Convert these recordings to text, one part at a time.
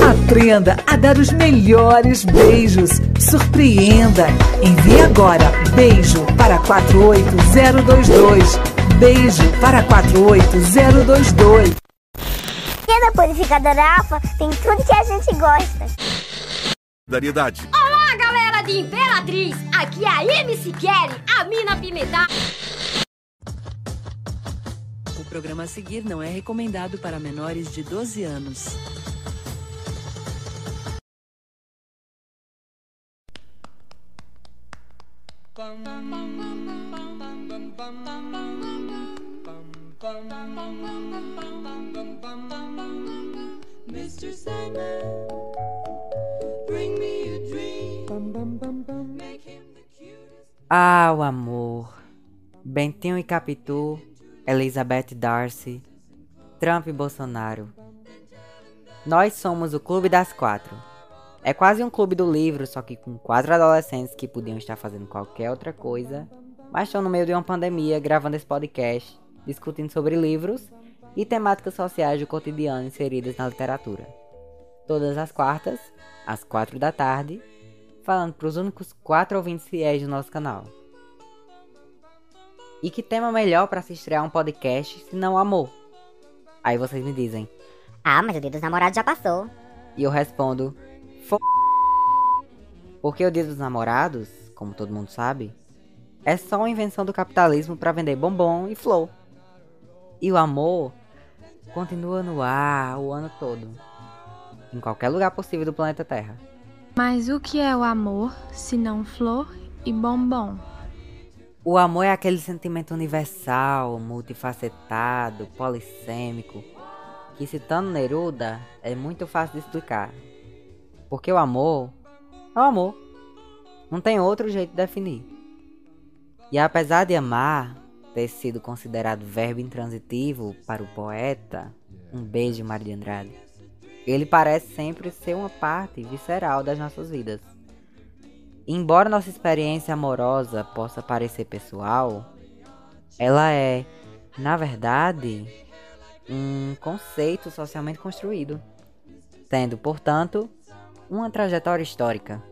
Aprenda a dar os melhores beijos. Surpreenda. Envie agora beijo para 48022. Beijo para 48022. E na purificadora Alfa tem tudo que a gente gosta. Variedade. Olá, galera de Imperatriz! Aqui é a MC Kelly, a mina pimentar. O programa a seguir não é recomendado para menores de 12 anos. Mr. Sandman, bring me a dream. Make him the cutest. Ah, o amor. Bentinho e Capitu, Elizabeth Darcy, Trump e Bolsonaro. Nós somos o Clube das Quatro. É quase um clube do livro, só que com quatro adolescentes que podiam estar fazendo qualquer outra coisa, mas estão no meio de uma pandemia gravando esse podcast, discutindo sobre livros e temáticas sociais do cotidiano inseridas na literatura. Todas as quartas, às quatro da tarde, falando para os únicos quatro ouvintes fiéis do nosso canal. E que tema melhor para se estrear um podcast se não amor? Aí vocês me dizem, Ah, mas o dia dos namorados já passou. e eu respondo, F... Porque o Dia dos Namorados, como todo mundo sabe, é só uma invenção do capitalismo para vender bombom e flor. E o amor continua no ar o ano todo, em qualquer lugar possível do planeta Terra. Mas o que é o amor, se não flor e bombom? O amor é aquele sentimento universal, multifacetado, polissêmico, que citando Neruda é muito fácil de explicar. Porque o amor é o amor. Não tem outro jeito de definir. E apesar de amar ter sido considerado verbo intransitivo para o poeta, um beijo Mário de Andrade, ele parece sempre ser uma parte visceral das nossas vidas. Embora nossa experiência amorosa possa parecer pessoal, ela é, na verdade, um conceito socialmente construído, tendo, portanto, uma trajetória histórica.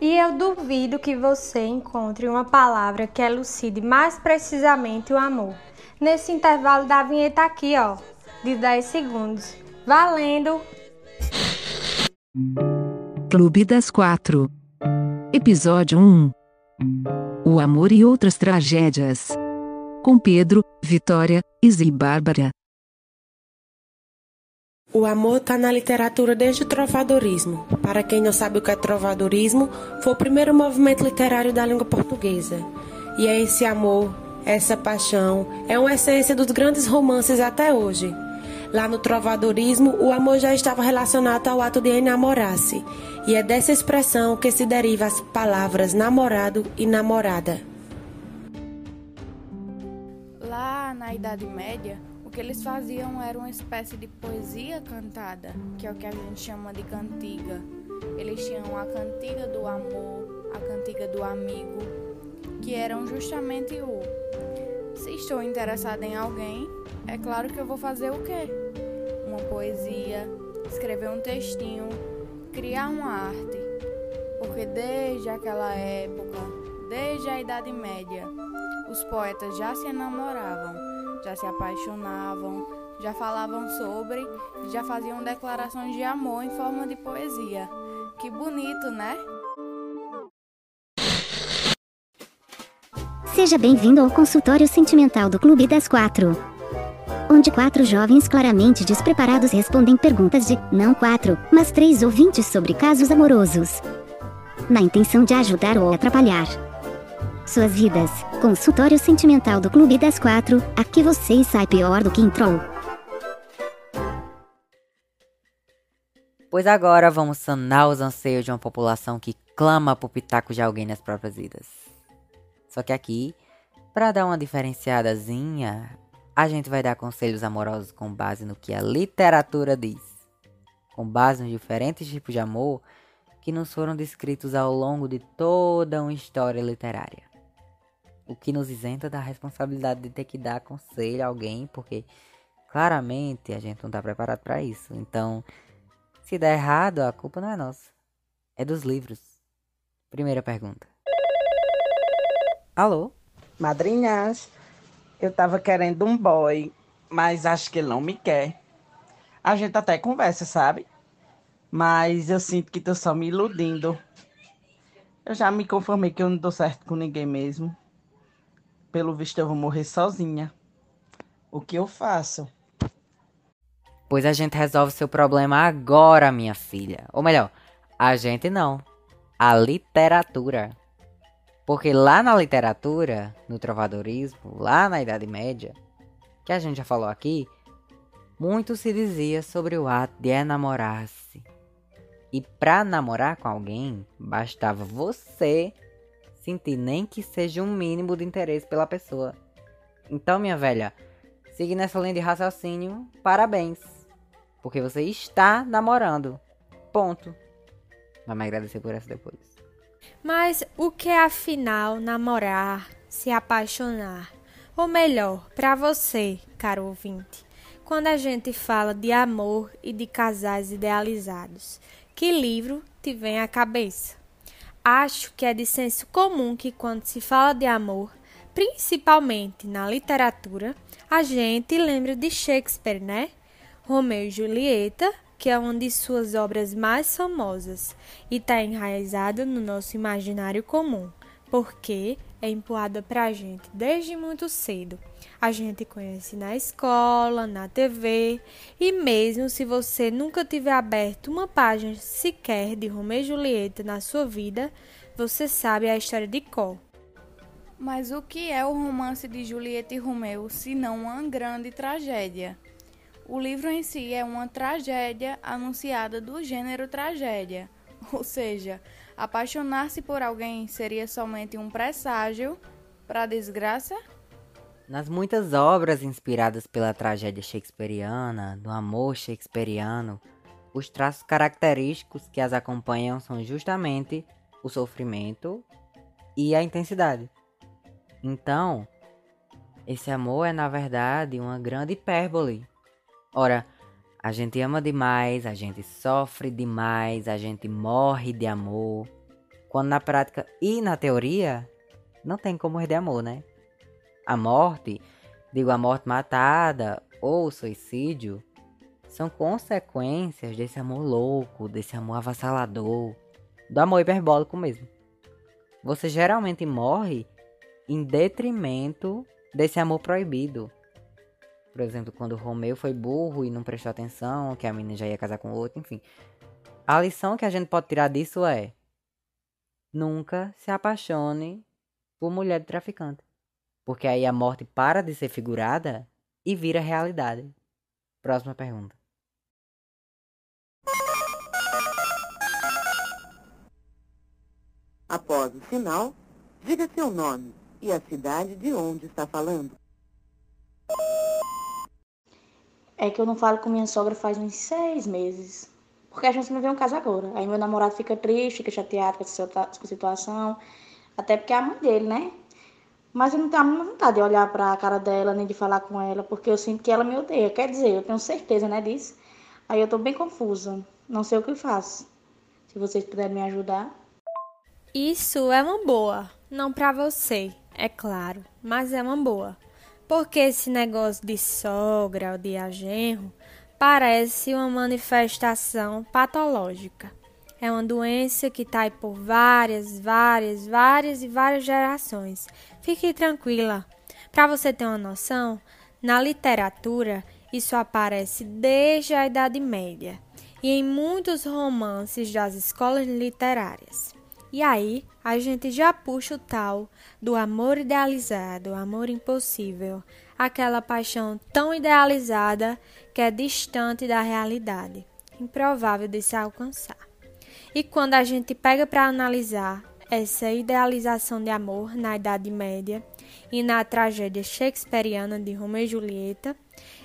E eu duvido que você encontre uma palavra que elucide mais precisamente o amor. Nesse intervalo da vinheta aqui, ó, de 10 segundos. Valendo! Clube das Quatro. Episódio 1. O amor e outras tragédias. Com Pedro, Vitória, Izzy e Bárbara. O amor está na literatura desde o trovadorismo. Para quem não sabe o que é trovadorismo, foi o primeiro movimento literário da língua portuguesa. E é esse amor, essa paixão, é uma essência dos grandes romances até hoje. Lá no trovadorismo, o amor já estava relacionado ao ato de enamorar-se, e é dessa expressão que se deriva as palavras namorado e namorada. Lá na Idade Média, o que eles faziam era uma espécie de poesia cantada, que é o que a gente chama de cantiga. Eles tinham a cantiga do amor, a cantiga do amigo, que eram justamente o se estou interessada em alguém, é claro que eu vou fazer o quê? Uma poesia, escrever um textinho, criar uma arte. Porque desde aquela época, desde a Idade Média, os poetas já se enamoravam, já se apaixonavam, já falavam sobre, já faziam declarações de amor em forma de poesia. Que bonito, né? Seja bem-vindo ao consultório sentimental do Clube das Quatro. Onde quatro jovens claramente despreparados respondem perguntas de, não quatro, mas três ouvintes sobre casos amorosos. Na intenção de ajudar ou atrapalhar suas vidas. Consultório sentimental do Clube das Quatro, aqui você sai pior do que entrou. Pois agora vamos sanar os anseios de uma população que clama por pitaco de alguém nas próprias vidas. Só que aqui, para dar uma diferenciadazinha, a gente vai dar conselhos amorosos com base no que a literatura diz. Com base nos diferentes tipos de amor que nos foram descritos ao longo de toda uma história literária. O que nos isenta da responsabilidade de ter que dar conselho a alguém, porque claramente a gente não está preparado para isso. Então, Se der errado, a culpa não é nossa. É dos livros. Primeira pergunta. Alô? Madrinhas, eu tava querendo um boy, mas acho que ele não me quer. A gente até conversa, sabe? Mas eu sinto que tô só me iludindo. Eu já me conformei que eu não dou certo com ninguém mesmo. Pelo visto, eu vou morrer sozinha. O que eu faço? Pois a gente resolve seu problema agora, minha filha. Ou melhor, a gente não. A literatura. Porque lá na literatura, no trovadorismo, lá na Idade Média, que a gente já falou aqui, muito se dizia sobre o ato de enamorar-se. E pra namorar com alguém, bastava você sentir nem que seja um mínimo de interesse pela pessoa. Então, minha velha, seguindo essa linha de raciocínio, parabéns. Porque você está namorando. Ponto. Vai me agradecer por essa depois. Mas o que é afinal namorar, se apaixonar? Ou melhor, para você, caro ouvinte, quando a gente fala de amor e de casais idealizados, que livro te vem à cabeça? Acho que é de senso comum que quando se fala de amor, principalmente na literatura, a gente lembra de Shakespeare, né? Romeu e Julieta, que é uma de suas obras mais famosas e está enraizada no nosso imaginário comum, porque é empurrada para a gente desde muito cedo. A gente conhece na escola, na TV, e mesmo se você nunca tiver aberto uma página sequer de Romeu e Julieta na sua vida, você sabe a história de cor. Mas o que é o romance de Julieta e Romeu, se não uma grande tragédia? O livro em si é uma tragédia anunciada do gênero tragédia, ou seja, apaixonar-se por alguém seria somente um presságio para a desgraça? Nas muitas obras inspiradas pela tragédia shakespeariana, do amor shakespeariano, os traços característicos que as acompanham são justamente o sofrimento e a intensidade. Então, esse amor é na verdade uma grande hipérbole. Ora, a gente ama demais, a gente sofre demais, a gente morre de amor. Quando na prática e na teoria, não tem como morrer de amor, né? A morte, digo a morte matada ou o suicídio, são consequências desse amor louco, desse amor avassalador, do amor hiperbólico mesmo. Você geralmente morre em detrimento desse amor proibido. Por exemplo, quando Romeu foi burro e não prestou atenção, que a menina já ia casar com outro, enfim. A lição que a gente pode tirar disso é: nunca se apaixone por mulher de traficante. Porque aí a morte para de ser figurada e vira realidade. Próxima pergunta. Após o sinal, diga seu nome e a cidade de onde está falando. É que eu não falo com minha sogra faz uns seis meses. Porque a gente não vê um caso agora. Aí meu namorado fica triste, fica chateado com essa a situação. Até porque é a mãe dele, né? Mas eu não tenho a mínima vontade de olhar pra cara dela, nem de falar com ela, porque eu sinto que ela me odeia. Quer dizer, eu tenho certeza, né, disso. Aí eu tô bem confusa. Não sei o que eu faço. Se vocês puderem me ajudar. Isso é uma boa. Não para você, é claro, mas é uma boa. Porque esse negócio de sogra ou de agenro parece uma manifestação patológica. É uma doença que está aí por várias, várias, várias e várias gerações. Fique tranquila. Para você ter uma noção, na literatura isso aparece desde a Idade Média e em muitos romances das escolas literárias. E aí, a gente já puxa o tal do amor idealizado, amor impossível, aquela paixão tão idealizada que é distante da realidade, improvável de se alcançar. E quando a gente pega para analisar essa idealização de amor na Idade Média e na tragédia shakespeariana de Romeu e Julieta,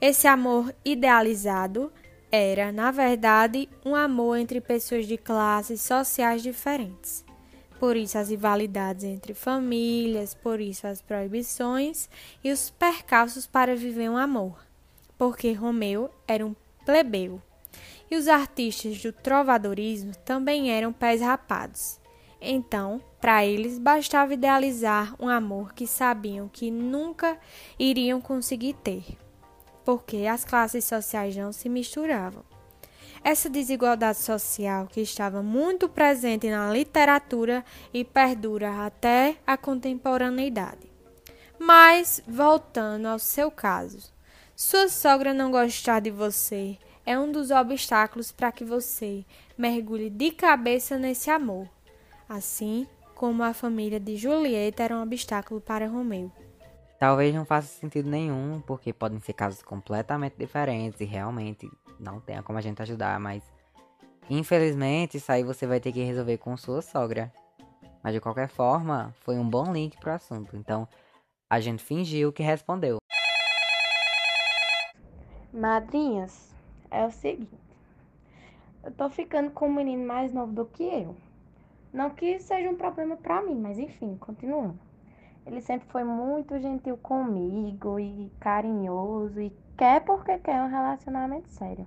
esse amor idealizado era, na verdade, um amor entre pessoas de classes sociais diferentes. Por isso as rivalidades entre famílias, por isso as proibições e os percalços para viver um amor. Porque Romeu era um plebeu E os artistas do trovadorismo também eram pés rapados. Então, para eles bastava idealizar um amor que sabiam que nunca iriam conseguir ter, porque as classes sociais não se misturavam. Essa desigualdade social que estava muito presente na literatura e perdura até a contemporaneidade. Mas, voltando ao seu caso, sua sogra não gostar de você é um dos obstáculos para que você mergulhe de cabeça nesse amor, assim como a família de Julieta era um obstáculo para Romeu. Talvez não faça sentido nenhum, porque podem ser casos completamente diferentes e realmente não tenha como a gente ajudar, mas infelizmente isso aí você vai ter que resolver com sua sogra. Mas de qualquer forma, foi um bom link pro assunto. Então, a gente fingiu que respondeu. Madrinhas, é o seguinte. Eu tô ficando com um menino mais novo do que eu. Não que seja um problema pra mim, mas enfim, continuando. Ele sempre foi muito gentil comigo e carinhoso e quer porque quer um relacionamento sério.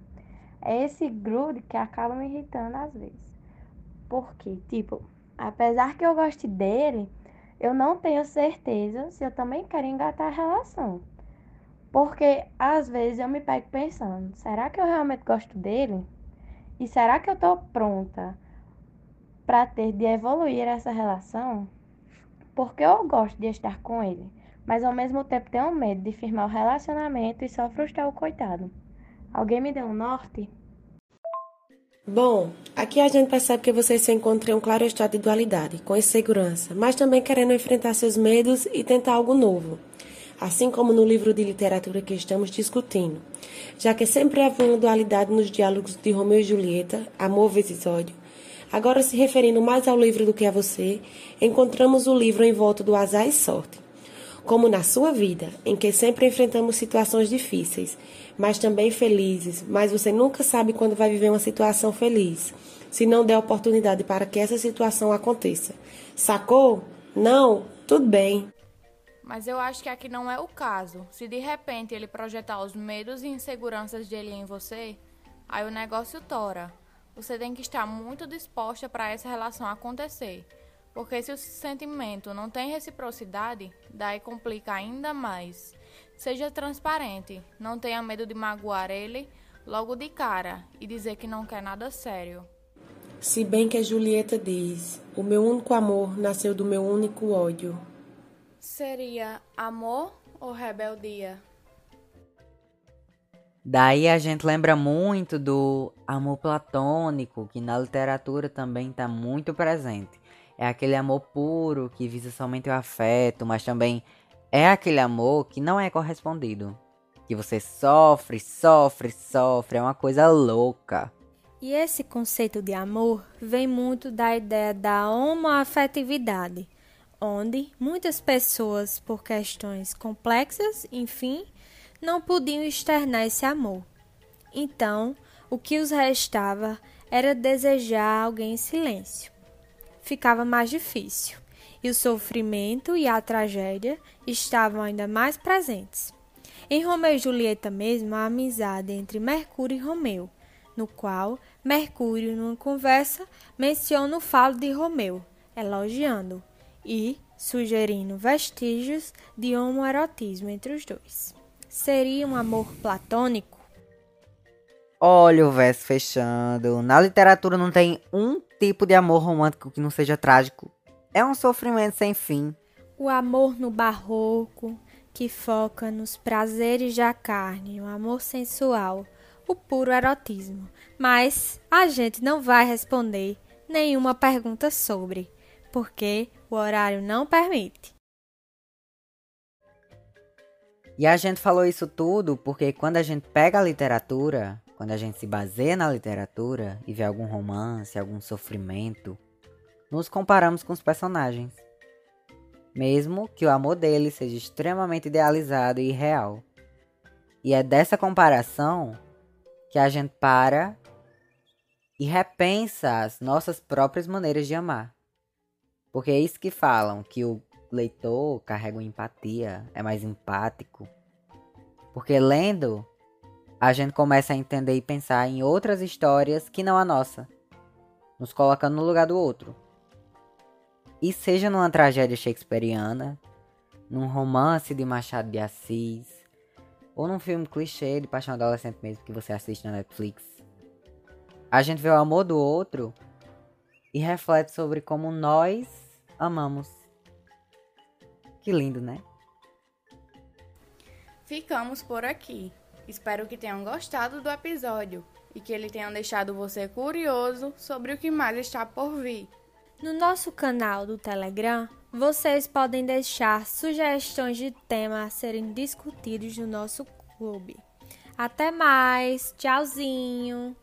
É esse grude que acaba me irritando às vezes. Porque, tipo, apesar que eu goste dele, eu não tenho certeza se eu também quero engatar a relação. Porque às vezes eu me pego pensando, será que eu realmente gosto dele? E será que eu tô pronta para ter de evoluir essa relação? Porque eu gosto de estar com ele, mas ao mesmo tempo tenho medo de firmar o relacionamento e só frustrar o coitado. Alguém me deu um norte? Bom, aqui a gente percebe que vocês se encontram em um claro estado de dualidade, com insegurança, mas também querendo enfrentar seus medos e tentar algo novo. Assim como no livro de literatura que estamos discutindo, já que sempre havia uma dualidade nos diálogos de Romeu e Julieta, amor vezes ódio. Agora, se referindo mais ao livro do que a você, encontramos o livro em volta do azar e sorte. Como na sua vida, em que sempre enfrentamos situações difíceis, mas também felizes, mas você nunca sabe quando vai viver uma situação feliz, se não der oportunidade para que essa situação aconteça. Sacou? Não? Tudo bem. Mas eu acho que aqui não é o caso. Se de repente ele projetar os medos e inseguranças dele em você, aí o negócio tora. Você tem que estar muito disposta para essa relação acontecer. Porque se o sentimento não tem reciprocidade, daí complica ainda mais. Seja transparente, não tenha medo de magoar ele logo de cara e dizer que não quer nada sério. Se bem que a Julieta diz: O meu único amor nasceu do meu único ódio. Seria amor ou rebeldia? Daí a gente lembra muito do amor platônico, que na literatura também está muito presente. É aquele amor puro que visa somente o afeto, mas também é aquele amor que não é correspondido. Que você sofre, sofre, sofre, é uma coisa louca. E esse conceito de amor vem muito da ideia da homoafetividade, onde muitas pessoas, por questões complexas, enfim, não podiam externar esse amor. Então, o que os restava era desejar alguém em silêncio. Ficava mais difícil, e o sofrimento e a tragédia estavam ainda mais presentes. Em Romeu e Julieta mesmo, a amizade entre Mercúrio e Romeu, no qual Mercúrio, numa conversa, menciona o falo de Romeu, elogiando e sugerindo vestígios de homoerotismo entre os dois. Seria um amor platônico? Olha o verso fechando. Na literatura não tem um tipo de amor romântico que não seja trágico. É um sofrimento sem fim. O amor no barroco, que foca nos prazeres da carne, o amor sensual, o puro erotismo. Mas a gente não vai responder nenhuma pergunta sobre, porque o horário não permite. E a gente falou isso tudo porque quando a gente pega a literatura, quando a gente se baseia na literatura e vê algum romance, algum sofrimento, nos comparamos com os personagens. Mesmo que o amor deles seja extremamente idealizado e real. E é dessa comparação que a gente para e repensa as nossas próprias maneiras de amar. Porque é isso que falam, que o leitor carrega uma empatia, é mais empático. Porque lendo, a gente começa a entender e pensar em outras histórias que não a nossa, nos colocando no lugar do outro. E seja numa tragédia shakespeariana, num romance de Machado de Assis, ou num filme clichê de paixão adolescente mesmo que você assiste na Netflix. A gente vê o amor do outro e reflete sobre como nós amamos. Que lindo, né? Ficamos por aqui. Espero que tenham gostado do episódio e que ele tenha deixado você curioso sobre o que mais está por vir. No nosso canal do Telegram, vocês podem deixar sugestões de temas a serem discutidos no nosso clube. Até mais, tchauzinho!